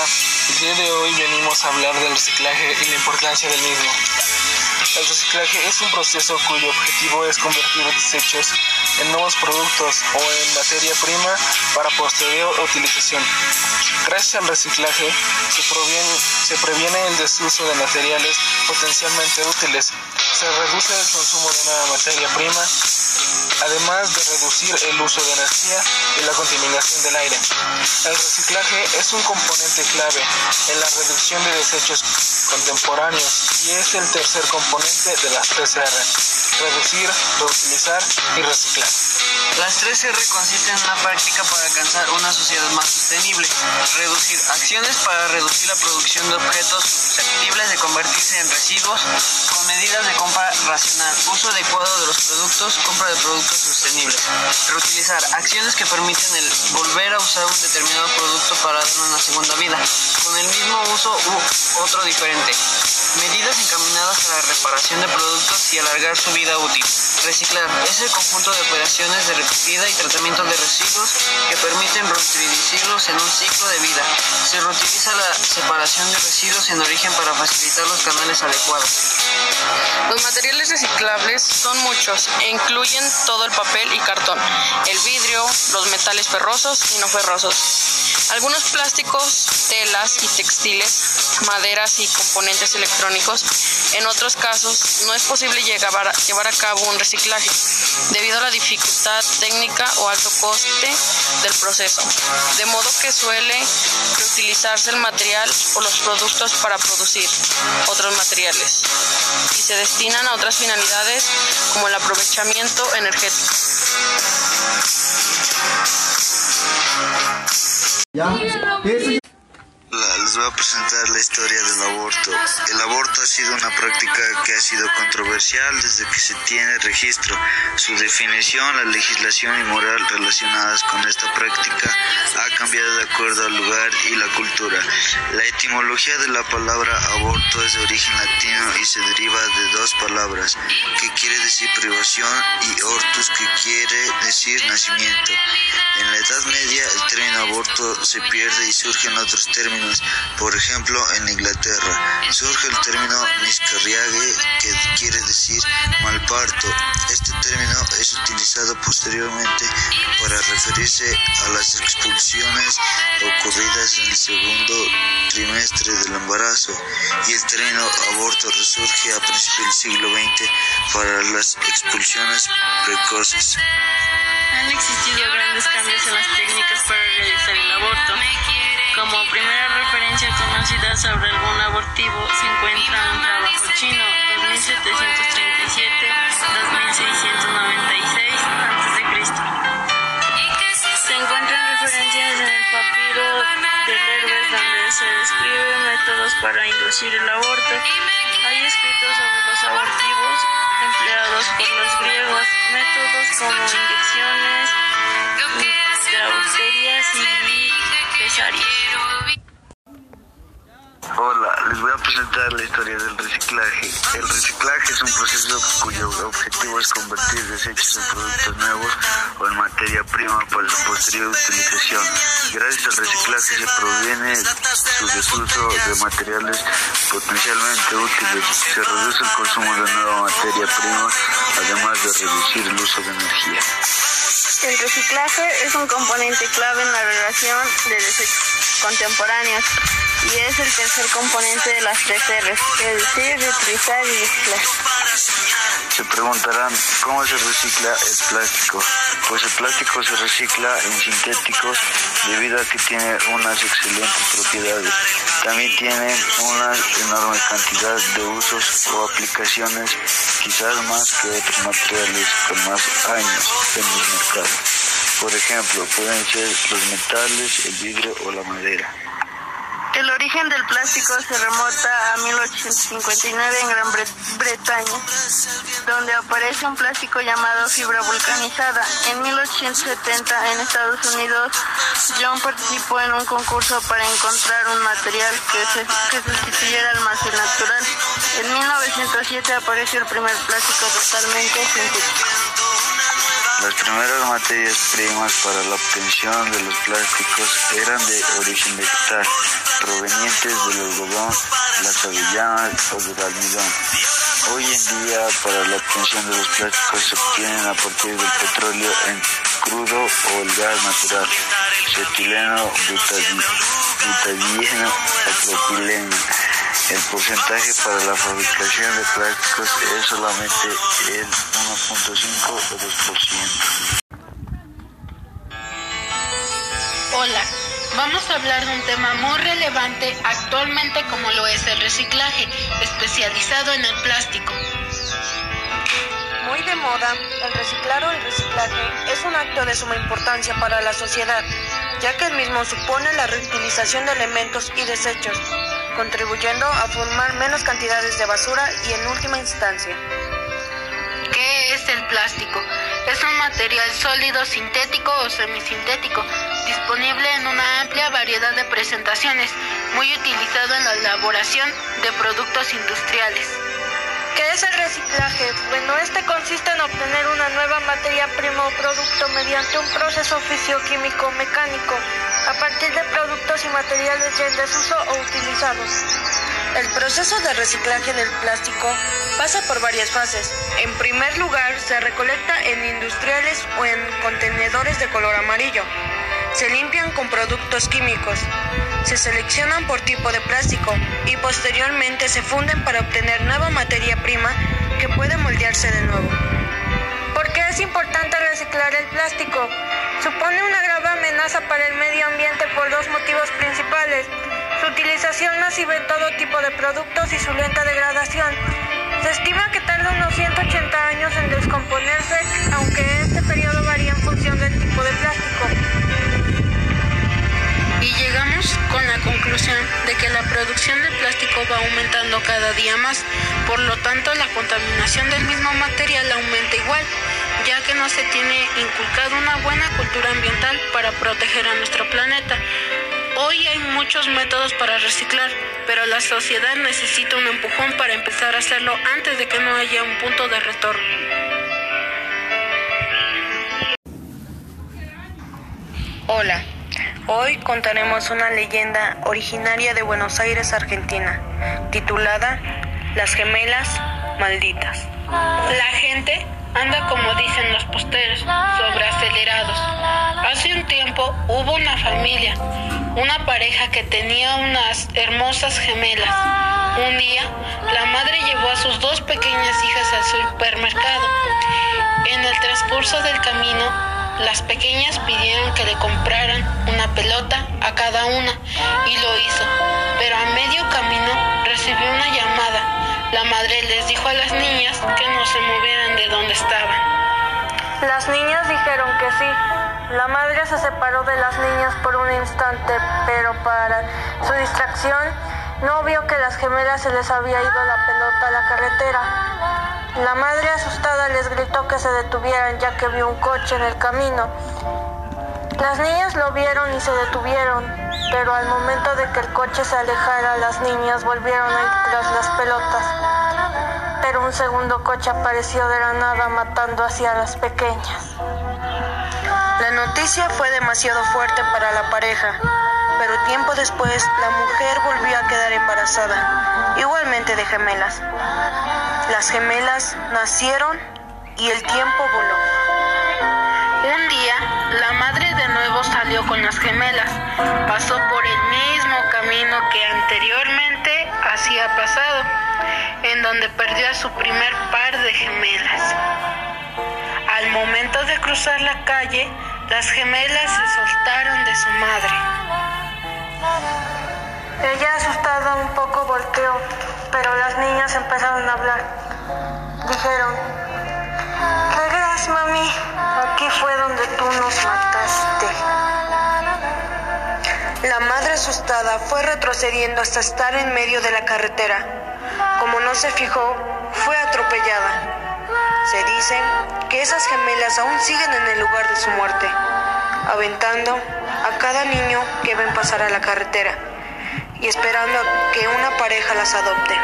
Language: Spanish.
Hola, el día de hoy venimos a hablar del reciclaje y la importancia del mismo. El reciclaje es un proceso cuyo objetivo es convertir desechos en nuevos productos o en materia prima para posterior utilización. Gracias al reciclaje se, se previene el desuso de materiales potencialmente útiles, se reduce el consumo de una materia prima además de reducir el uso de energía y la contaminación del aire. El reciclaje es un componente clave en la reducción de desechos contemporáneos y es el tercer componente de las 3R, reducir, reutilizar y reciclar. Las 3R consisten en una práctica para alcanzar una sociedad más sostenible, reducir acciones para reducir la producción de objetos susceptibles de convertirse en residuos con medidas de compra racional, uso adecuado de los productos, compra de productos sostenibles, reutilizar acciones que permiten el volver a usar un determinado producto para darle una segunda vida, con el mismo uso u otro diferente, medidas encaminadas a la reparación de productos y alargar su vida útil. Reciclar es el conjunto de operaciones de repetida y tratamiento de residuos que permiten reutilizarlos en un ciclo de vida. Se reutiliza la separación de residuos en origen para facilitar los canales adecuados. Los materiales reciclables son muchos e incluyen todo el papel y cartón, el vidrio, los metales ferrosos y no ferrosos, algunos plásticos, telas y textiles, maderas y componentes electrónicos. En otros casos no es posible llevar a, llevar a cabo un reciclaje debido a la dificultad técnica o alto coste del proceso, de modo que suele reutilizarse el material o los productos para producir otros materiales y se destinan a otras finalidades como el aprovechamiento energético. Les voy a presentar la historia del aborto. El aborto ha sido una práctica que ha sido controversial desde que se tiene registro. Su definición, la legislación y moral relacionadas con esta práctica ha cambiado de acuerdo al lugar y la cultura. La etimología de la palabra aborto es de origen latino y se deriva de dos palabras, que quiere decir privación y ortus, que quiere decir nacimiento. Se pierde y surgen otros términos por ejemplo, en Inglaterra surge el término miscarriage, que quiere decir malparto. Este término es utilizado posteriormente para referirse a las expulsiones ocurridas en el segundo trimestre del embarazo y el término aborto resurge a principios del siglo XX para las expulsiones precoces. Han existido grandes cambios en las técnicas para realizar el aborto. Como primera referencia conocida sobre algún abortivo se encuentra un trabajo chino, 2737-2696 a.C. Se encuentran referencias en el papiro de Herbes donde se describen métodos para inducir el aborto. Hay escritos sobre los abortivos empleados métodos como inyecciones, intrauterias y. Hola, les voy a presentar la historia del reciclaje. El reciclaje es un proceso cuyo objetivo es convertir desechos en productos nuevos o en materia prima para su posterior utilización. Gracias al reciclaje se proviene su desuso de materiales potencialmente útiles, se reduce el consumo de nueva materia prima, además de reducir el uso de energía. El reciclaje es un componente clave en la relación de desechos contemporáneos y es el tercer componente de las tres R's, reducir, reutilizar y reciclar. Se preguntarán cómo se recicla el plástico. Pues el plástico se recicla en sintéticos debido a que tiene unas excelentes propiedades. También tiene una enorme cantidad de usos o aplicaciones, quizás más que otros materiales con más años en el mercado. Por ejemplo, pueden ser los metales, el vidrio o la madera. El origen del plástico se remota a 1859 en Gran Bretaña, donde aparece un plástico llamado fibra vulcanizada. En 1870 en Estados Unidos, John participó en un concurso para encontrar un material que, se, que sustituyera al marfil natural. En 1907 apareció el primer plástico totalmente sintético. Las primeras materias primas para la obtención de los plásticos eran de origen vegetal, provenientes del algodón, las avellanas o del almidón. Hoy en día, para la obtención de los plásticos se obtienen a partir del petróleo en crudo o el gas natural, cetileno, butadieno o propileno. El porcentaje para la fabricación de plásticos es solamente el 1.5 o 2%. Hola, vamos a hablar de un tema muy relevante actualmente como lo es el reciclaje, especializado en el plástico. Muy de moda, el reciclar o el reciclaje es un acto de suma importancia para la sociedad, ya que el mismo supone la reutilización de elementos y desechos, contribuyendo a formar menos cantidades de basura y en última instancia. ¿Qué es el plástico? Es un material sólido, sintético o semisintético, disponible en una amplia variedad de presentaciones, muy utilizado en la elaboración de productos industriales. ¿Qué es el reciclaje? Bueno, este consiste en obtener materia prima o producto mediante un proceso físico-químico mecánico a partir de productos y materiales ya en desuso o utilizados. El proceso de reciclaje del plástico pasa por varias fases. En primer lugar, se recolecta en industriales o en contenedores de color amarillo. Se limpian con productos químicos. Se seleccionan por tipo de plástico y posteriormente se funden para obtener nueva materia prima que puede moldearse de nuevo. ¿Por qué es importante reciclar el plástico? Supone una grave amenaza para el medio ambiente por dos motivos principales. Su utilización masiva en todo tipo de productos y su lenta degradación. Se estima que tarda unos 180 años en descomponerse, aunque este periodo varía en función del tipo de plástico. Y llegamos con la conclusión de que la producción de plástico va aumentando cada día más, por lo tanto la contaminación del mismo material aumenta igual, ya que no se tiene inculcado una buena cultura ambiental para proteger a nuestro planeta. Hoy hay muchos métodos para reciclar, pero la sociedad necesita un empujón para empezar a hacerlo antes de que no haya un punto de retorno. Hola, hoy contaremos una leyenda originaria de Buenos Aires, Argentina, titulada Las gemelas malditas. La gente anda como dicen los posteros, sobreacelerados. Hace un tiempo hubo una familia, una pareja que tenía unas hermosas gemelas. Un día, la madre llevó a sus dos pequeñas hijas al supermercado. En el transcurso del camino, las pequeñas pidieron que le compraran una pelota a cada una y lo hizo, pero a medio camino recibió una llamada. La madre les dijo a las niñas que no se movieran de donde estaban. Las niñas dijeron que sí. La madre se separó de las niñas por un instante, pero para su distracción no vio que las gemelas se les había ido la pelota a la carretera. La madre asustada les gritó que se detuvieran ya que vio un coche en el camino. Las niñas lo vieron y se detuvieron, pero al momento de que el coche se alejara, las niñas volvieron a ir tras las pelotas. Pero un segundo coche apareció de la nada matando hacia las pequeñas. La noticia fue demasiado fuerte para la pareja, pero tiempo después la mujer volvió a quedar embarazada, igualmente de gemelas. Las gemelas nacieron y el tiempo voló. Un día, la madre salió con las gemelas. Pasó por el mismo camino que anteriormente hacía pasado, en donde perdió a su primer par de gemelas. Al momento de cruzar la calle, las gemelas se soltaron de su madre. Ella asustada un poco volteó, pero las niñas empezaron a hablar. Dijeron, ¿qué crees, mami? Aquí fue donde tú nos mataste. La madre asustada fue retrocediendo hasta estar en medio de la carretera. Como no se fijó, fue atropellada. Se dice que esas gemelas aún siguen en el lugar de su muerte, aventando a cada niño que ven pasar a la carretera y esperando a que una pareja las adopte.